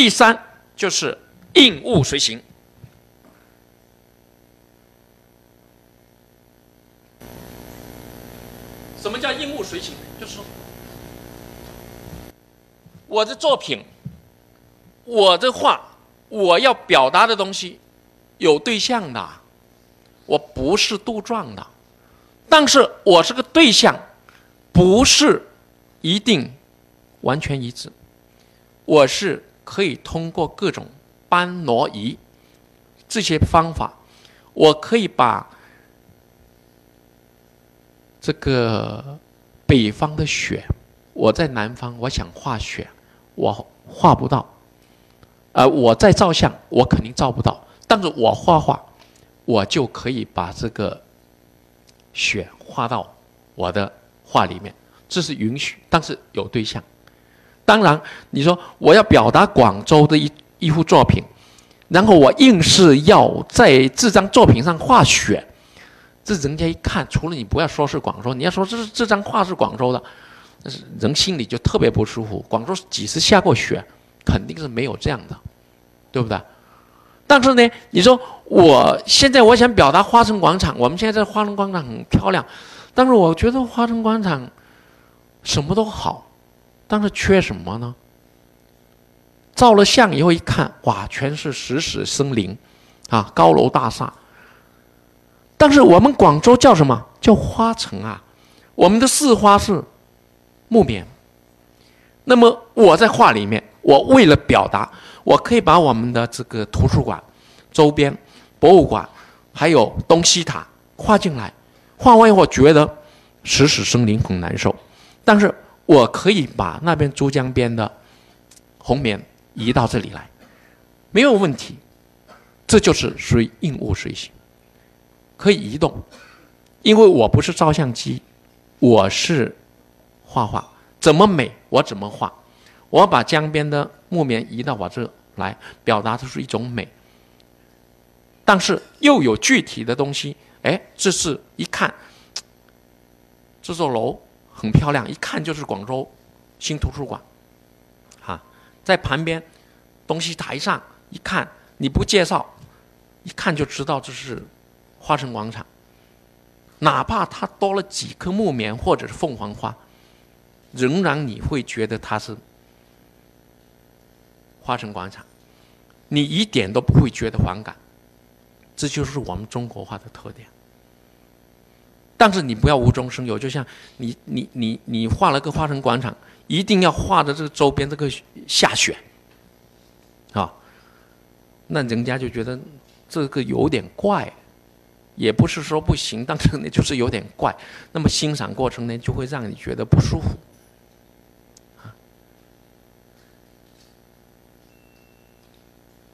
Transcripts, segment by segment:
第三就是应物随形。什么叫应物随形？就是说，我的作品，我的画，我要表达的东西有对象的，我不是杜撰的，但是我这个对象不是一定完全一致，我是可以通过各种搬挪移这些方法，我可以把。这个北方的雪，我在南方，我想画雪，我画不到。呃，我在照相，我肯定照不到。但是我画画，我就可以把这个雪画到我的画里面，这是允许。但是有对象。当然，你说我要表达广州的一一幅作品，然后我硬是要在这张作品上画雪。这人家一看，除了你不要说是广州，你要说这是这张画是广州的，但是人心里就特别不舒服。广州几时下过雪？肯定是没有这样的，对不对？但是呢，你说我现在我想表达花城广场，我们现在在花城广场很漂亮，但是我觉得花城广场什么都好，但是缺什么呢？照了相以后一看，哇，全是石屎森林，啊，高楼大厦。但是我们广州叫什么叫花城啊？我们的市花是木棉。那么我在画里面，我为了表达，我可以把我们的这个图书馆周边、博物馆，还有东西塔画进来。画完以后觉得石屎森林很难受，但是我可以把那边珠江边的红棉移到这里来，没有问题。这就是属于应物随形。可以移动，因为我不是照相机，我是画画，怎么美我怎么画。我把江边的木棉移到我这来，表达的是一种美。但是又有具体的东西，哎，这是一看，这座楼很漂亮，一看就是广州新图书馆，啊，在旁边东西台上一看，你不介绍，一看就知道这是。花城广场，哪怕它多了几棵木棉或者是凤凰花，仍然你会觉得它是花城广场，你一点都不会觉得反感。这就是我们中国画的特点。但是你不要无中生有，就像你你你你画了个花城广场，一定要画的这个周边这个下雪，啊，那人家就觉得这个有点怪。也不是说不行，但是呢，就是有点怪。那么欣赏过程呢，就会让你觉得不舒服。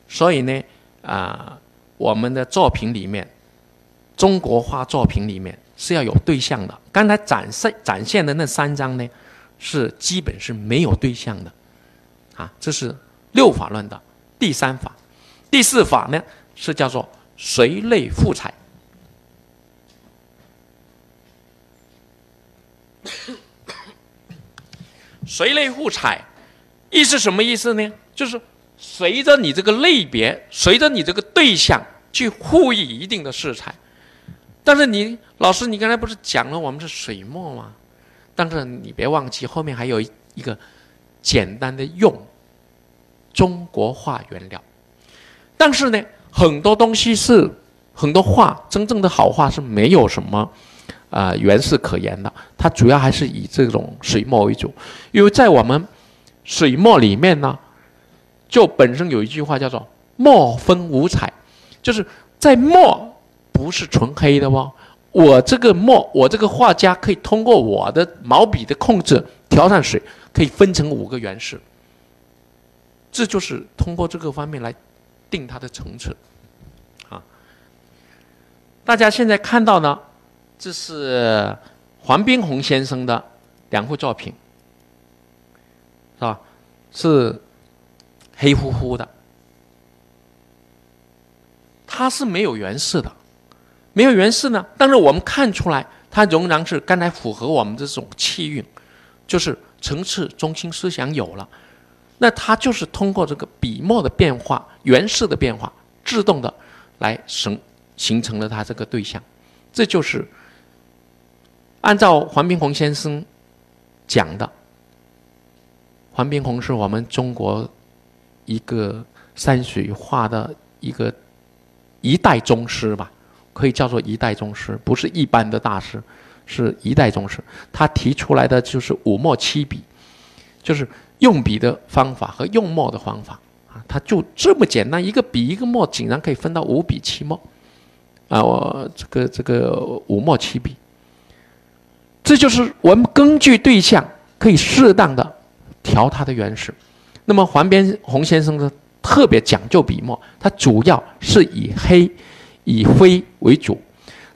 所以呢，啊，我们的作品里面，中国画作品里面是要有对象的。刚才展示展现的那三张呢，是基本是没有对象的。啊，这是六法论的第三法。第四法呢，是叫做随类赋彩。随类互采，意思什么意思呢？就是随着你这个类别，随着你这个对象去赋予一定的色彩。但是你老师，你刚才不是讲了我们是水墨吗？但是你别忘记后面还有一个简单的用中国画原料。但是呢，很多东西是很多画，真正的好画是没有什么。啊，原是可言的，它主要还是以这种水墨为主，因为在我们水墨里面呢，就本身有一句话叫做“墨分五彩”，就是在墨不是纯黑的哦。我这个墨，我这个画家可以通过我的毛笔的控制调上水，可以分成五个原色，这就是通过这个方面来定它的层次。啊，大家现在看到呢。这是黄宾虹先生的两幅作品，是吧？是黑乎乎的，它是没有原色的，没有原色呢。但是我们看出来，它仍然是刚才符合我们这种气韵，就是层次中心思想有了。那它就是通过这个笔墨的变化、原式的变化，自动的来形形成了它这个对象。这就是按照黄宾虹先生讲的。黄宾虹是我们中国一个山水画的一个一代宗师吧，可以叫做一代宗师，不是一般的大师，是一代宗师。他提出来的就是五墨七笔，就是用笔的方法和用墨的方法啊，他就这么简单，一个笔一个墨，竟然可以分到五笔七墨啊！我这个这个五墨七笔，这就是我们根据对象可以适当的。调它的原始，那么黄边红先生呢特别讲究笔墨，他主要是以黑、以灰为主。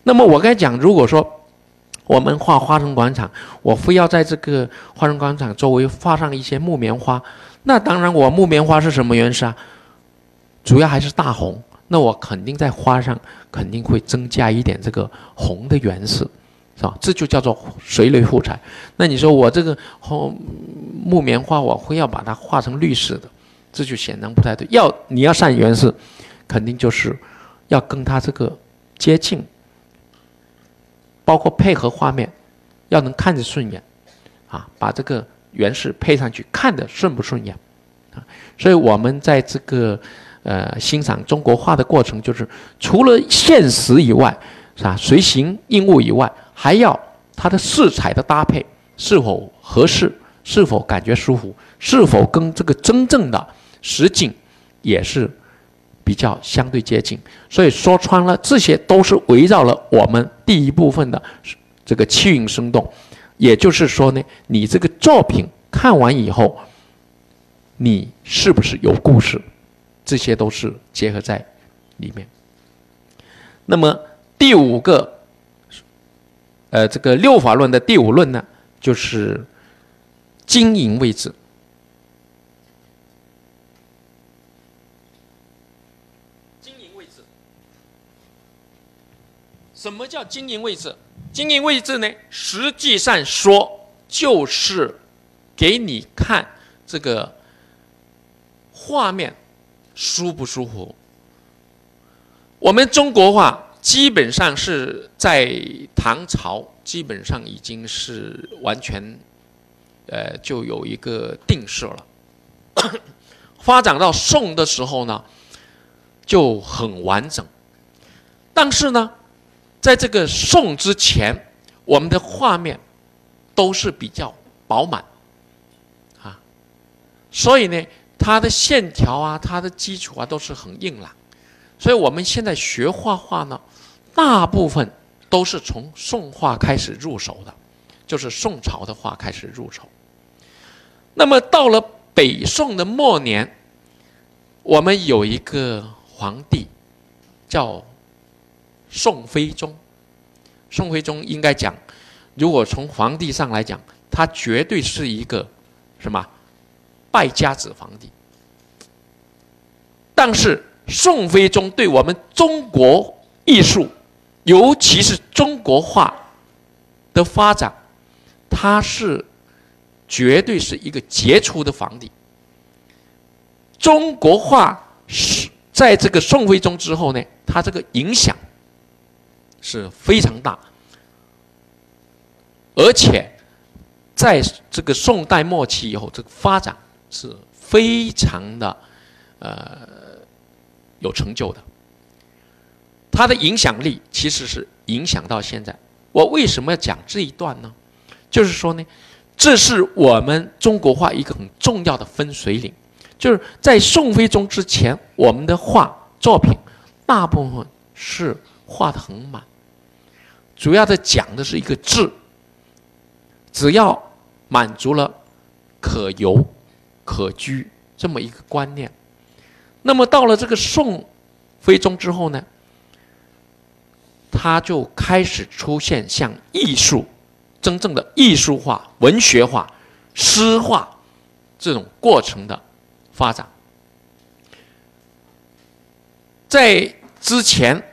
那么我刚才讲，如果说我们画花城广场，我非要在这个花城广场周围画上一些木棉花，那当然我木棉花是什么原色啊？主要还是大红，那我肯定在花上肯定会增加一点这个红的原色。是吧？这就叫做水雷护彩。那你说我这个红木棉花，我非要把它画成绿色的，这就显然不太对。要你要上原色，肯定就是要跟它这个接近，包括配合画面，要能看着顺眼啊，把这个原色配上去，看着顺不顺眼啊？所以我们在这个呃欣赏中国画的过程，就是除了现实以外，是吧？随形应物以外。还要它的色彩的搭配是否合适，是否感觉舒服，是否跟这个真正的实景也是比较相对接近。所以说穿了，这些都是围绕了我们第一部分的这个气韵生动。也就是说呢，你这个作品看完以后，你是不是有故事，这些都是结合在里面。那么第五个。呃，这个六法论的第五论呢，就是经营位置。经营位置，什么叫经营位置？经营位置呢，实际上说就是给你看这个画面舒不舒服。我们中国话。基本上是在唐朝，基本上已经是完全，呃，就有一个定式了。发展到宋的时候呢，就很完整。但是呢，在这个宋之前，我们的画面都是比较饱满，啊，所以呢，它的线条啊，它的基础啊，都是很硬朗。所以我们现在学画画呢。大部分都是从宋画开始入手的，就是宋朝的画开始入手。那么到了北宋的末年，我们有一个皇帝叫宋徽宗。宋徽宗应该讲，如果从皇帝上来讲，他绝对是一个什么败家子皇帝。但是宋徽宗对我们中国艺术，尤其是中国画的发展，他是绝对是一个杰出的皇帝。中国画是在这个宋徽宗之后呢，他这个影响是非常大，而且在这个宋代末期以后，这个发展是非常的呃有成就的。它的影响力其实是影响到现在。我为什么要讲这一段呢？就是说呢，这是我们中国画一个很重要的分水岭。就是在宋徽宗之前，我们的画作品大部分是画的很满，主要的讲的是一个字，只要满足了可游、可居这么一个观念。那么到了这个宋徽宗之后呢？他就开始出现像艺术、真正的艺术化、文学化、诗化这种过程的发展。在之前，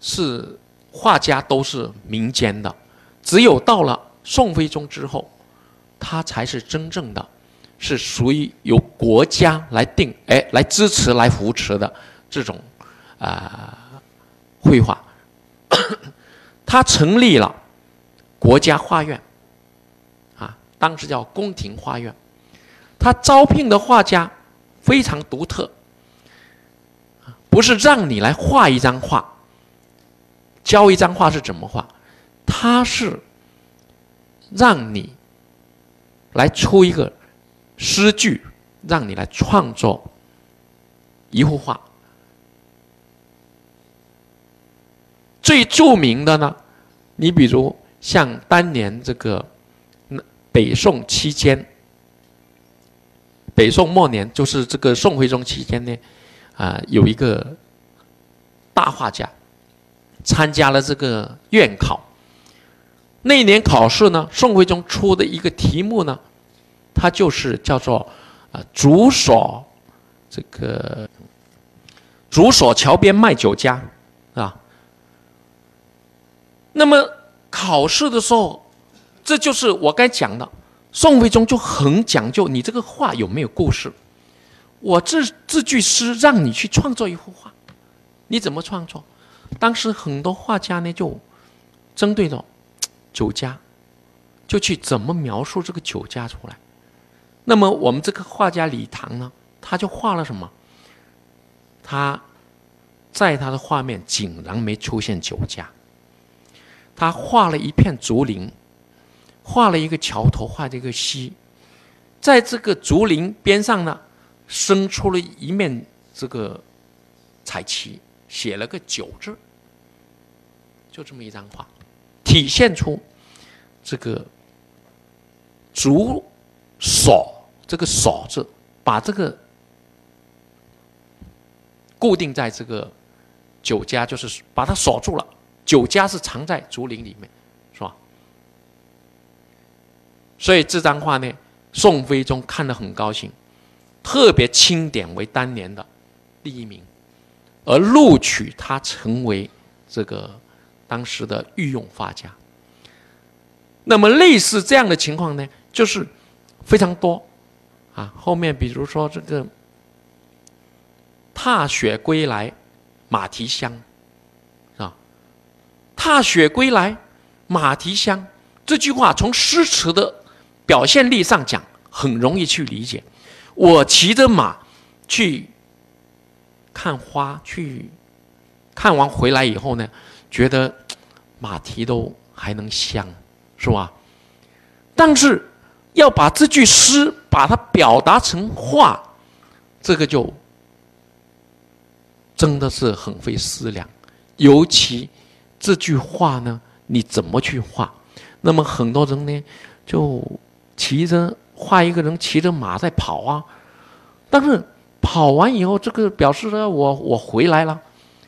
是画家都是民间的，只有到了宋徽宗之后，他才是真正的是属于由国家来定，哎，来支持、来扶持的这种啊绘画。他成立了国家画院，啊，当时叫宫廷画院。他招聘的画家非常独特，不是让你来画一张画，教一张画是怎么画，他是让你来出一个诗句，让你来创作一幅画。最著名的呢，你比如像当年这个北宋期间。北宋末年，就是这个宋徽宗期间呢，啊，有一个大画家参加了这个院考。那一年考试呢，宋徽宗出的一个题目呢，它就是叫做啊“竹索这个竹索桥边卖酒家”，啊。那么考试的时候，这就是我该讲的。宋徽宗就很讲究，你这个画有没有故事？我这这句诗让你去创作一幅画，你怎么创作？当时很多画家呢，就针对着酒家，就去怎么描述这个酒家出来。那么我们这个画家李唐呢，他就画了什么？他在他的画面竟然没出现酒家，他画了一片竹林。画了一个桥头，画了一个溪，在这个竹林边上呢，生出了一面这个彩旗，写了个“九”字，就这么一张画，体现出这个竹锁这个“锁”字，把这个固定在这个酒家，就是把它锁住了。酒家是藏在竹林里面。是吧所以这张画呢，宋徽宗看了很高兴，特别钦点为当年的第一名，而录取他成为这个当时的御用画家。那么类似这样的情况呢，就是非常多啊。后面比如说这个“踏雪归来，马蹄香”，是吧？“踏雪归来，马蹄香”这句话从诗词的表现力上讲，很容易去理解。我骑着马去看花，去看完回来以后呢，觉得马蹄都还能香，是吧？但是要把这句诗把它表达成画，这个就真的是很费思量。尤其这句话呢，你怎么去画？那么很多人呢，就。骑着画一个人骑着马在跑啊，但是跑完以后，这个表示呢，我我回来了，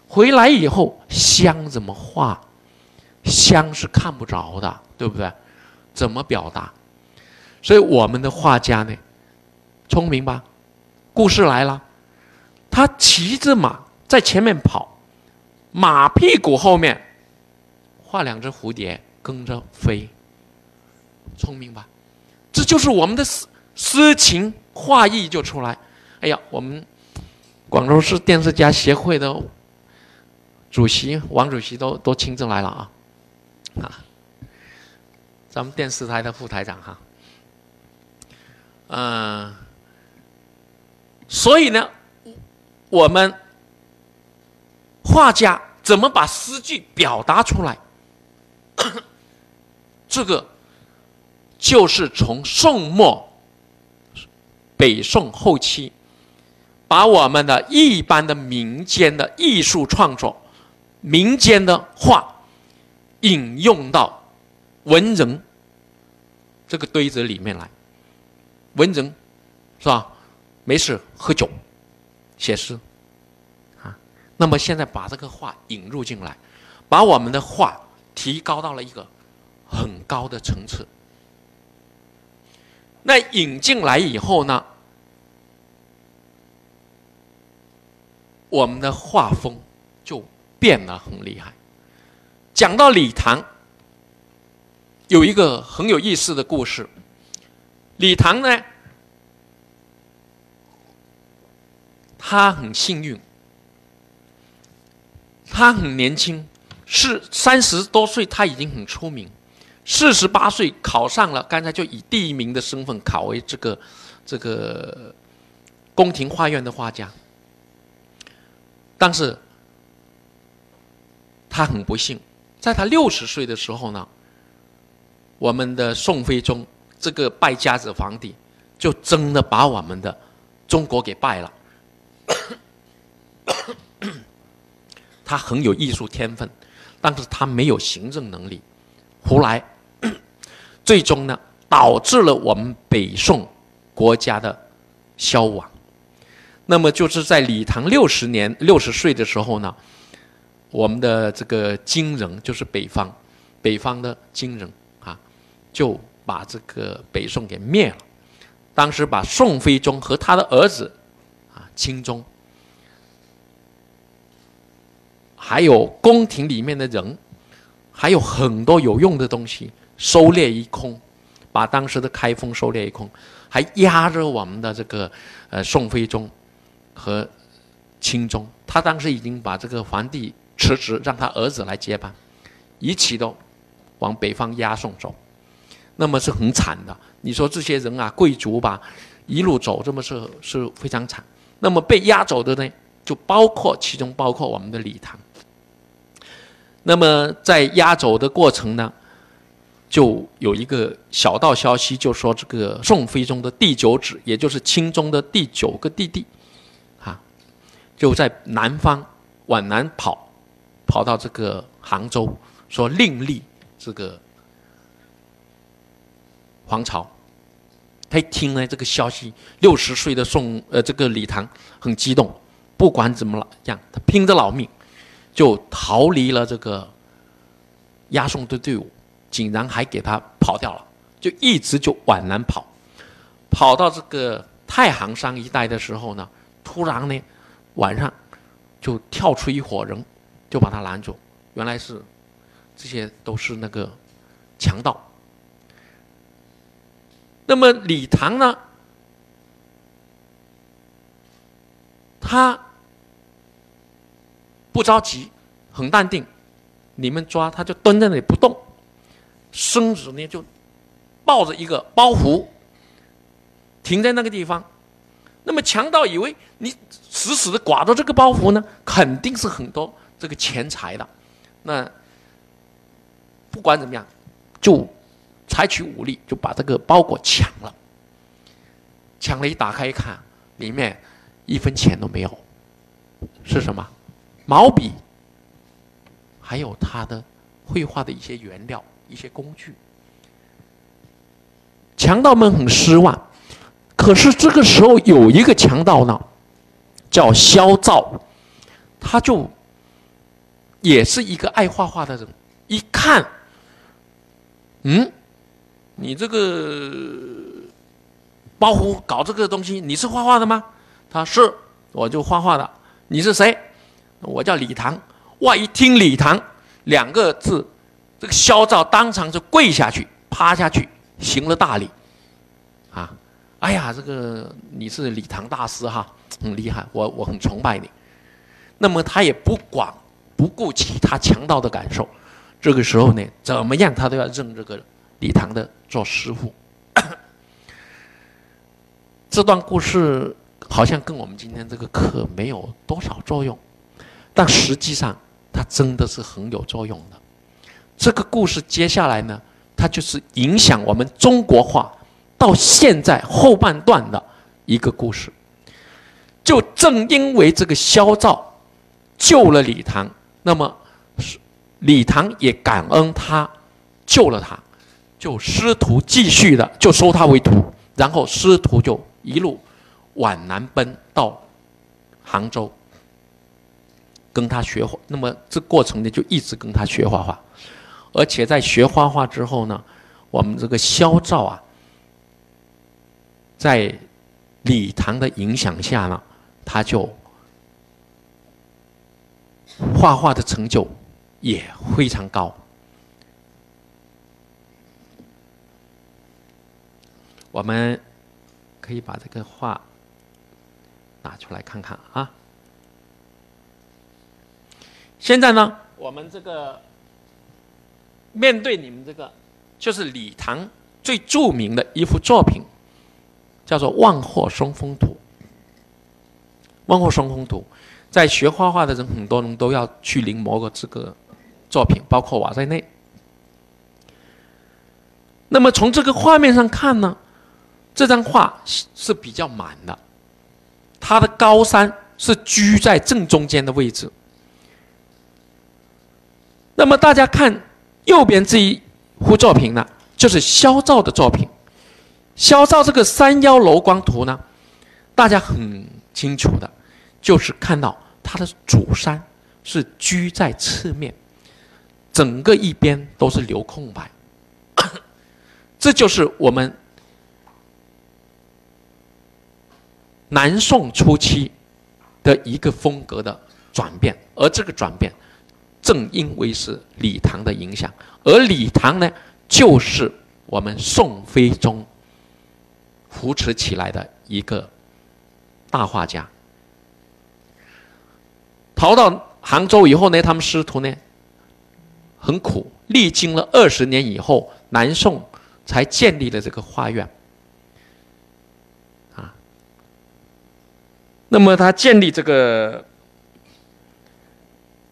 回来以后香怎么画？香是看不着的，对不对？怎么表达？所以我们的画家呢，聪明吧？故事来了，他骑着马在前面跑，马屁股后面画两只蝴蝶跟着飞，聪明吧？这就是我们的诗诗情画意就出来。哎呀，我们广州市电视家协会的主席王主席都都亲自来了啊！啊，咱们电视台的副台长哈，嗯，所以呢，我们画家怎么把诗句表达出来？这个。就是从宋末、北宋后期，把我们的一般的民间的艺术创作、民间的话，引用到文人这个堆子里面来。文人是吧？没事喝酒、写诗啊。那么现在把这个话引入进来，把我们的画提高到了一个很高的层次。那引进来以后呢，我们的画风变得很厉害。讲到李唐，有一个很有意思的故事。李唐呢，他很幸运，他很年轻，是三十多岁他已经很出名，四十八岁考上了，刚才就以第一名的身份考为这个这个宫廷画院的画家，但是他很不幸，在他六十岁的时候呢，我们的宋徽宗这个败家子皇帝就真的把我们的中国给败了。他很有艺术天分，但是他没有行政能力，胡来，最终呢导致了我们北宋国家的消亡。那么就是在李唐六十年六十岁的时候呢，我们的这个金人就是北方，北方的金人啊，就把这个北宋给灭了。当时把宋徽宗和他的儿子啊钦宗。还有宫廷里面的人，还有很多有用的东西，收猎一空，把当时的开封收猎一空，还压着我们的这个呃宋徽宗和钦宗。他当时已经把这个皇帝辞职，让他儿子来接班，一起都往北方押送走，那么是很惨的。你说这些人啊，贵族吧，一路走，这么是是非常惨。那么被押走的呢，就包括其中包括我们的李唐。那么在押走的过程呢，就有一个小道消息，就说这个宋徽宗的第九子，也就是钦宗的第九个弟弟，啊，就在南方往南跑，跑到这个杭州，说另立这个皇朝。他一听呢这个消息，六十岁的宋呃这个李唐很激动，不管怎么样，他拼着老命。就逃离了这个押送的队伍，竟然还给他跑掉了，就一直就往南跑，跑到这个太行山一带的时候呢，突然呢晚上就跳出一伙人，就把他拦住，原来是这些都是那个强盗。那么李唐呢，他。不着急，很淡定。你们抓他，就蹲在那里不动，身子呢就抱着一个包袱，停在那个地方。那么强盗以为你死死的挂着这个包袱呢，肯定是很多这个钱财的。那不管怎么样，就采取武力，就把这个包裹抢了。抢了一打开一看，里面一分钱都没有，是什么？毛笔，还有他的绘画的一些原料、一些工具。强盗们很失望，可是这个时候有一个强盗呢，叫萧照，他就也是一个爱画画的人。一看，嗯，你这个包袱搞这个东西，你是画画的吗？他是，我就画画的。你是谁？我叫李唐，哇！一听李唐两个字，这个萧照当场就跪下去，趴下去，行了大礼，啊！哎呀，这个你是李唐大师哈，很厉害，我我很崇拜你。那么他也不管不顾其他强盗的感受，这个时候呢，怎么样他都要认这个李唐的做师傅。这段故事好像跟我们今天这个课没有多少作用。但实际上，它真的是很有作用的。这个故事接下来呢，它就是影响我们中国画到现在后半段的一个故事。就正因为这个萧照救了李唐，那么李唐也感恩他救了他，就师徒继续的就收他为徒，然后师徒就一路往南奔到杭州。跟他学画，那么这过程呢就一直跟他学画画，而且在学画画之后呢，我们这个萧照啊，在李唐的影响下呢，他就画画的成就也非常高。我们可以把这个画拿出来看看啊。现在呢，我们这个面对你们这个，就是李唐最著名的一幅作品，叫做《万壑松风图》。《万壑松风图》在学画画的人很多人都要去临摹过这个作品，包括我在内。那么从这个画面上看呢，这张画是比较满的，它的高山是居在正中间的位置。那么大家看右边这一幅作品呢，就是萧照的作品。萧照这个山腰楼光图呢，大家很清楚的，就是看到它的主山是居在侧面，整个一边都是留空白。这就是我们南宋初期的一个风格的转变，而这个转变。正因为是李唐的影响，而李唐呢，就是我们宋徽宗扶持起来的一个大画家。逃到杭州以后呢，他们师徒呢很苦，历经了二十年以后，南宋才建立了这个画院。啊，那么他建立这个。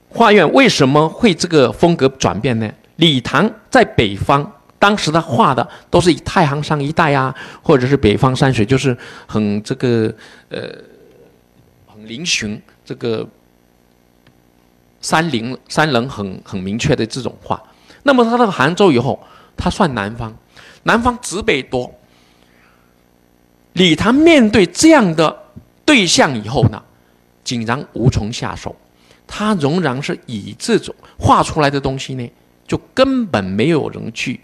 画院为什么会这个风格转变呢？李唐在北方，当时他画的都是以太行山一带啊，或者是北方山水，就是很这个呃很嶙峋，这个山林山棱很很明确的这种画。那么他到杭州以后，他算南方，南方植被多。李唐面对这样的对象以后呢，竟然无从下手。他仍然是以这种画出来的东西呢，就根本没有人去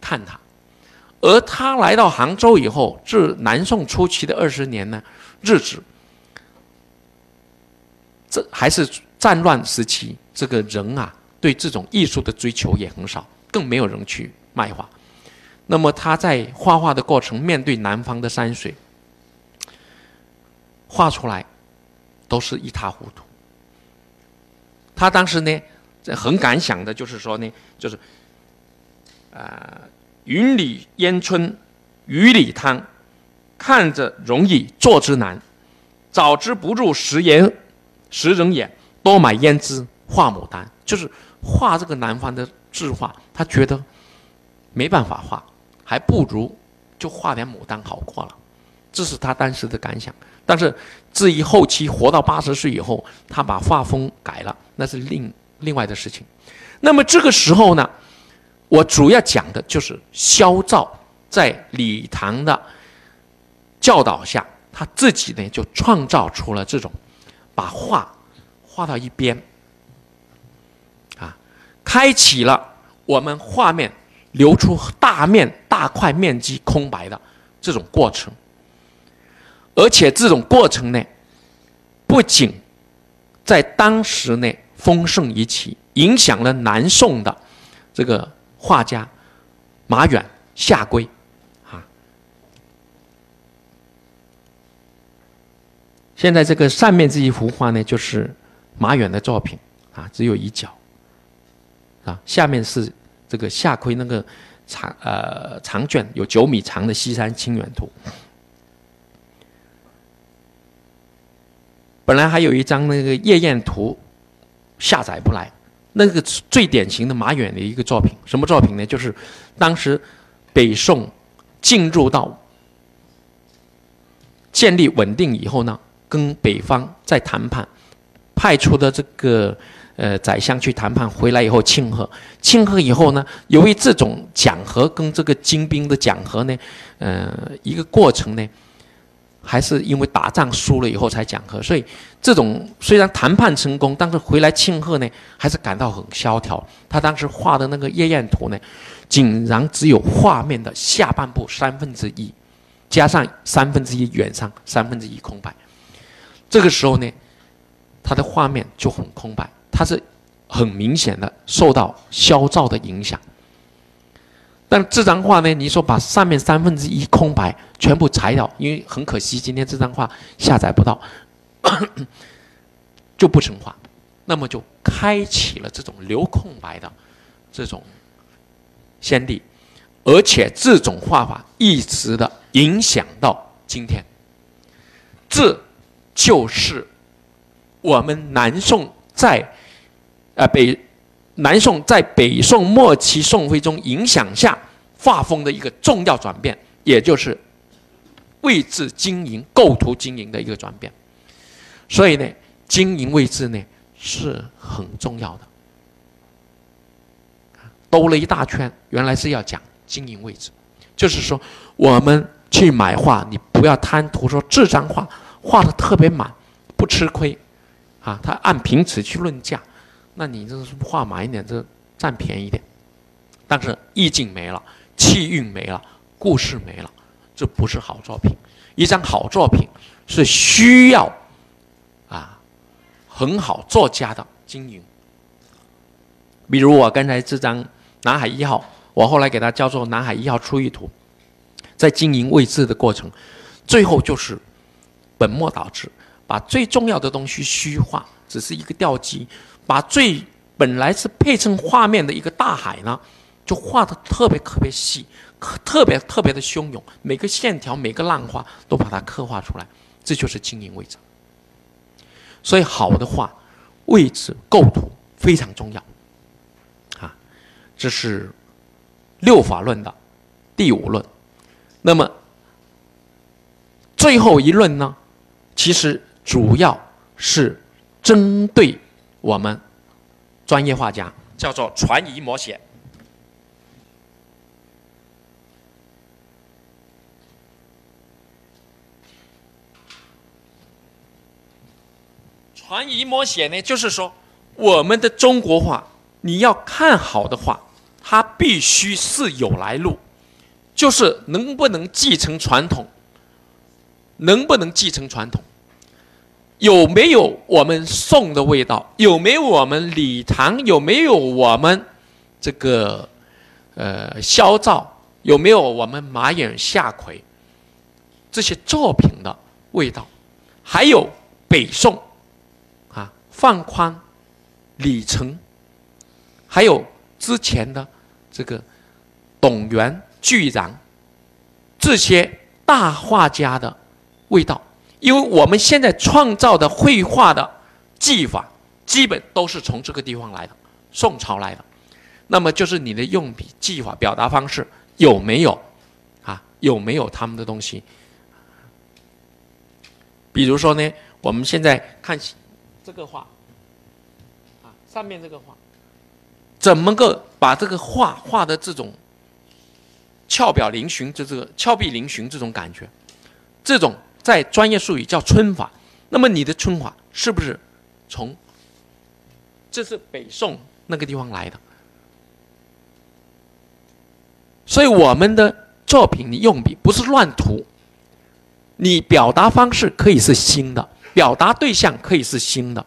看他。而他来到杭州以后，至南宋初期的二十年呢，日子，这还是战乱时期，这个人啊，对这种艺术的追求也很少，更没有人去卖画。那么他在画画的过程，面对南方的山水，画出来都是一塌糊涂。他当时呢，很敢想的，就是说呢，就是，啊，云里烟村，雨里滩，看着容易，做之难。早知不入食言，食人眼，多买胭脂画牡丹。就是画这个南方的字画，他觉得没办法画，还不如就画点牡丹好过了。这是他当时的感想。但是至于后期活到八十岁以后，他把画风改了。那是另另外的事情。那么这个时候呢，我主要讲的就是萧照在李唐的教导下，他自己呢就创造出了这种把画画到一边，啊，开启了我们画面留出大面大块面积空白的这种过程。而且这种过程呢，不仅在当时呢。丰盛一起，影响了南宋的这个画家马远、夏圭，啊。现在这个上面这一幅画呢，就是马远的作品啊，只有一角啊。下面是这个夏圭那个长呃长卷，有九米长的《西山清远图》。本来还有一张那个夜宴图。下载不来，那个最典型的马远的一个作品，什么作品呢？就是当时北宋进入到建立稳定以后呢，跟北方在谈判，派出的这个呃宰相去谈判，回来以后庆贺，庆贺以后呢，由于这种讲和跟这个精兵的讲和呢，呃，一个过程呢。还是因为打仗输了以后才讲和，所以这种虽然谈判成功，但是回来庆贺呢，还是感到很萧条。他当时画的那个夜宴图呢，竟然只有画面的下半部三分之一，加上三分之一远上，三分之一空白。这个时候呢，他的画面就很空白，他是很明显的受到消照的影响。但这张画呢，你说把上面三分之一空白全部裁掉，因为很可惜今天这张画下载不到，就不成画，那么就开启了这种留空白的这种先例，而且这种画法一直的影响到今天，这就是我们南宋在呃北。南宋在北宋末期宋徽宗影响下画风的一个重要转变，也就是位置经营、构图经营的一个转变。所以呢，经营位置呢是很重要的。兜了一大圈，原来是要讲经营位置，就是说我们去买画，你不要贪图说这张画画的特别满，不吃亏啊，他按平尺去论价。那你这是画满一点，这占便宜点，但是意境没了，气韵没了，故事没了，这不是好作品。一张好作品是需要啊很好作家的经营。比如我刚才这张南海一号，我后来给它叫做南海一号出狱图，在经营位置的过程，最后就是本末倒置，把最重要的东西虚化，只是一个吊机。把最本来是配成画面的一个大海呢，就画的特别特别细，特别特别的汹涌，每个线条、每个浪花都把它刻画出来，这就是经营位置。所以好的画，位置构图非常重要。啊，这是六法论的第五论。那么最后一论呢，其实主要是针对。我们专业画家叫做传移摹写。传移摹写呢，就是说我们的中国画，你要看好的话，它必须是有来路，就是能不能继承传统，能不能继承传统。有没有我们宋的味道？有没有我们李唐？有没有我们这个呃萧照？有没有我们马眼夏奎这些作品的味道？还有北宋啊范宽、李成，还有之前的这个董源、巨然这些大画家的味道。因为我们现在创造的绘画的技法，基本都是从这个地方来的，宋朝来的。那么就是你的用笔技法、表达方式有没有啊？有没有他们的东西？比如说呢，我们现在看这个画，啊，上面这个画，怎么个把这个画画的这种峭表嶙峋，就这个峭壁嶙峋这种感觉，这种。在专业术语叫皴法，那么你的皴法是不是从这是北宋那个地方来的？所以我们的作品，你用笔不是乱涂，你表达方式可以是新的，表达对象可以是新的，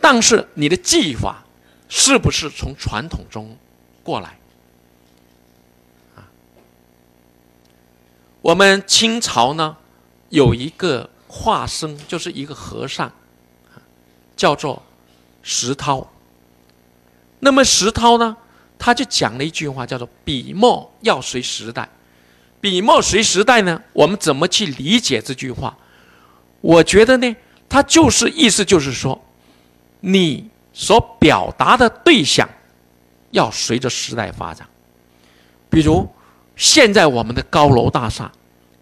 但是你的技法是不是从传统中过来？我们清朝呢，有一个画僧，就是一个和尚，叫做石涛。那么石涛呢，他就讲了一句话，叫做“笔墨要随时代”。笔墨随时代呢，我们怎么去理解这句话？我觉得呢，他就是意思就是说，你所表达的对象要随着时代发展，比如。现在我们的高楼大厦，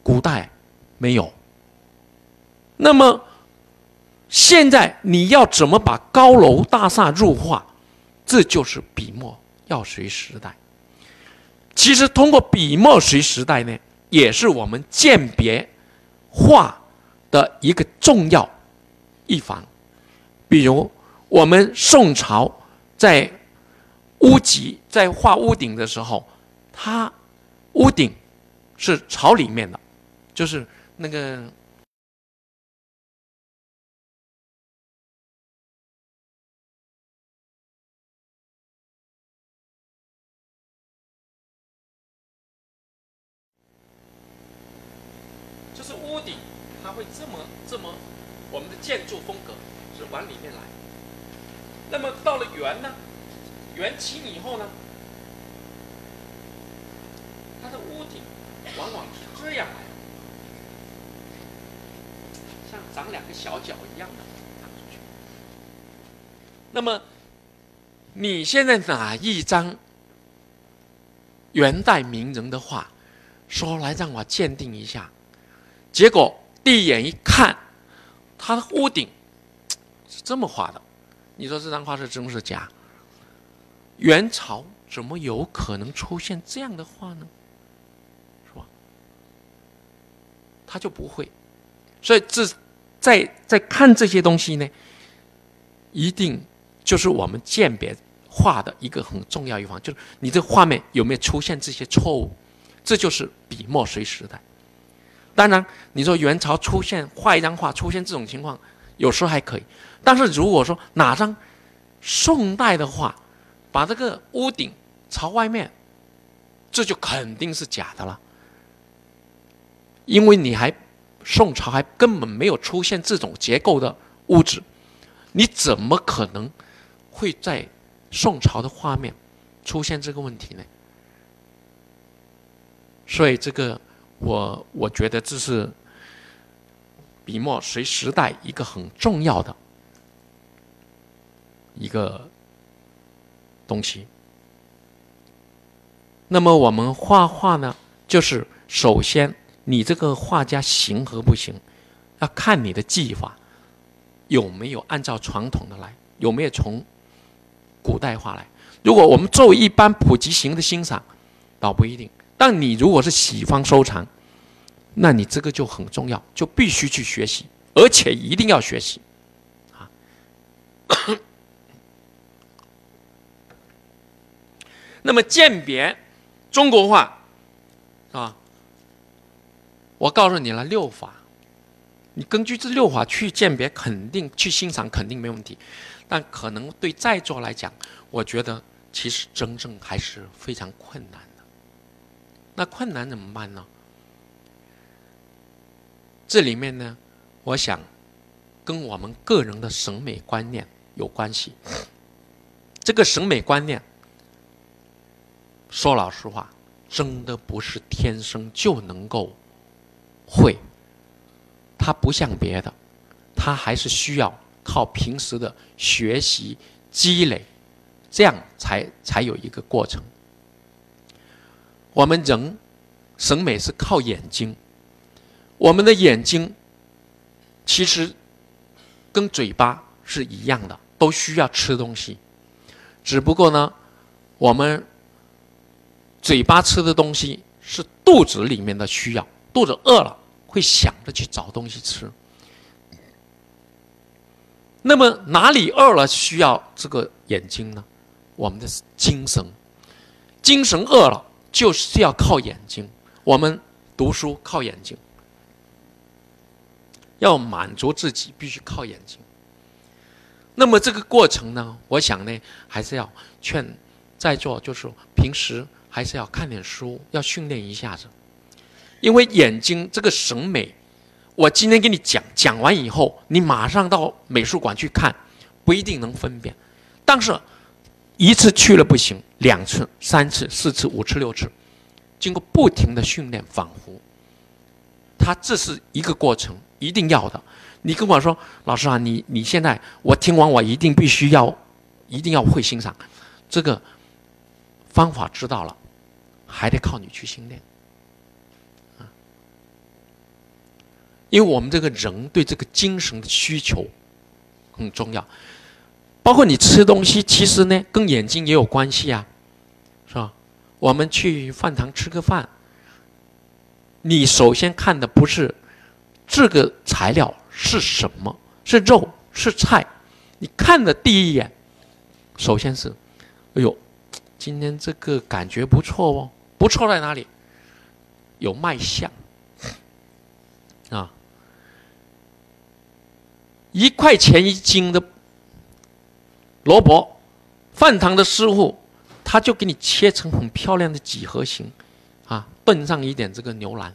古代没有。那么现在你要怎么把高楼大厦入画？这就是笔墨要随时代。其实通过笔墨随时代呢，也是我们鉴别画的一个重要一环。比如我们宋朝在屋脊在画屋顶的时候，他。屋顶是朝里面的就是那个就是屋顶它会这么这么我们的建筑风格是往里面来。那么到了元呢？元清以后呢？它的屋顶往往是这样来，像长两个小角一样的长出去。那么你现在哪一张元代名人的画，说来让我鉴定一下？结果第一眼一看，它的屋顶是这么画的。你说这张画是真是假？元朝怎么有可能出现这样的画呢？是吧？他就不会。所以这在在看这些东西呢，一定就是我们鉴别画的一个很重要一方，就是你这画面有没有出现这些错误？这就是笔墨随时代。当然，你说元朝出现画一张画出现这种情况，有时候还可以。但是如果说哪张宋代的画，把这个屋顶朝外面，这就肯定是假的了。因为你还宋朝还根本没有出现这种结构的物质，你怎么可能会在宋朝的画面出现这个问题呢？所以这个。我我觉得这是笔墨随时代一个很重要的一个东西。那么我们画画呢，就是首先你这个画家行和不行，要看你的技法有没有按照传统的来，有没有从古代画来。如果我们作为一般普及型的欣赏，倒不一定。但你如果是喜欢收藏，那你这个就很重要，就必须去学习，而且一定要学习，啊。那么鉴别中国画，啊，我告诉你了六法，你根据这六法去鉴别，肯定去欣赏，肯定没问题。但可能对在座来讲，我觉得其实真正还是非常困难的。那困难怎么办呢？这里面呢，我想跟我们个人的审美观念有关系。这个审美观念，说老实话，真的不是天生就能够会。它不像别的，它还是需要靠平时的学习积累，这样才才有一个过程。我们人审美是靠眼睛，我们的眼睛其实跟嘴巴是一样的，都需要吃东西。只不过呢，我们嘴巴吃的东西是肚子里面的需要，肚子饿了会想着去找东西吃。那么哪里饿了需要这个眼睛呢？我们的精神，精神饿了。就是要靠眼睛，我们读书靠眼睛，要满足自己必须靠眼睛。那么这个过程呢，我想呢，还是要劝在座，就是平时还是要看点书，要训练一下子。因为眼睛这个审美，我今天给你讲讲完以后，你马上到美术馆去看，不一定能分辨，但是。一次去了不行，两次、三次、四次、五次、六次，经过不停的训练，仿佛，他这是一个过程，一定要的。你跟我说，老师啊，你你现在我听完，我一定必须要，一定要会欣赏，这个方法知道了，还得靠你去训练，因为我们这个人对这个精神的需求很重要。包括你吃东西，其实呢，跟眼睛也有关系啊，是吧？我们去饭堂吃个饭，你首先看的不是这个材料是什么，是肉是菜，你看的第一眼，首先是，哎呦，今天这个感觉不错哦，不错在哪里？有卖相，啊，一块钱一斤的。萝卜，饭堂的师傅，他就给你切成很漂亮的几何形，啊，炖上一点这个牛腩，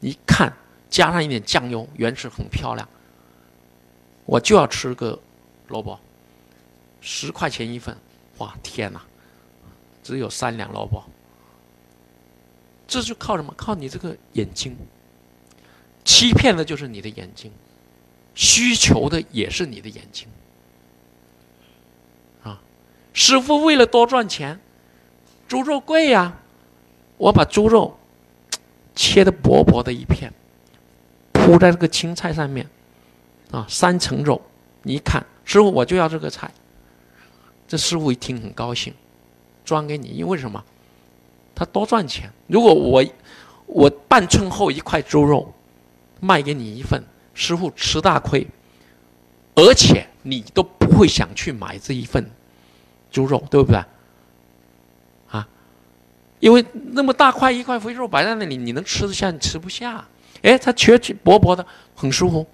一看加上一点酱油，原始很漂亮。我就要吃个萝卜，十块钱一份，哇天哪，只有三两萝卜。这就靠什么？靠你这个眼睛，欺骗的就是你的眼睛，需求的也是你的眼睛。啊，师傅为了多赚钱，猪肉贵呀，我把猪肉切的薄薄的一片，铺在这个青菜上面，啊，三层肉，你一看，师傅我就要这个菜。这师傅一听很高兴，装给你，因为什么？他多赚钱。如果我我半寸厚一块猪肉卖给你一份，师傅吃大亏，而且你都不会想去买这一份猪肉，对不对？啊，因为那么大块一块肥肉摆在那里，你能吃得下？你吃不下。哎，它切切薄薄的，很舒服。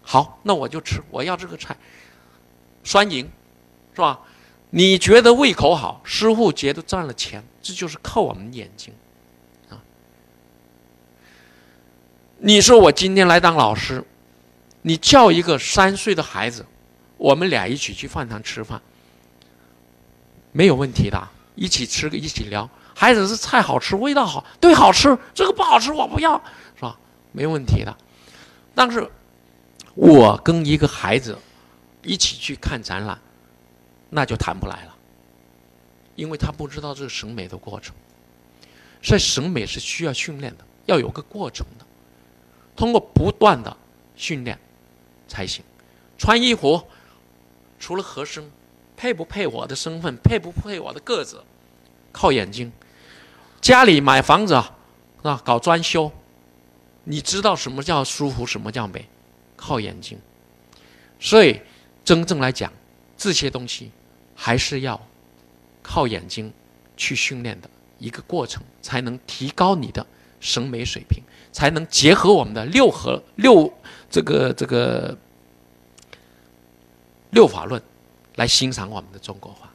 好，那我就吃，我要这个菜，双赢，是吧？你觉得胃口好，师傅觉得赚了钱。这就是靠我们眼睛，啊！你说我今天来当老师，你叫一个三岁的孩子，我们俩一起去饭堂吃饭，没有问题的，一起吃个一起聊。孩子是菜好吃，味道好，对，好吃。这个不好吃，我不要，是吧？没问题的。但是，我跟一个孩子一起去看展览，那就谈不来了。因为他不知道这个审美的过程，所以审美是需要训练的，要有个过程的，通过不断的训练才行。穿衣服除了合身，配不配我的身份，配不配我的个子，靠眼睛。家里买房子啊，啊，搞装修，你知道什么叫舒服，什么叫美，靠眼睛。所以真正来讲，这些东西还是要。靠眼睛去训练的一个过程，才能提高你的审美水平，才能结合我们的六合六这个这个六法论来欣赏我们的中国画。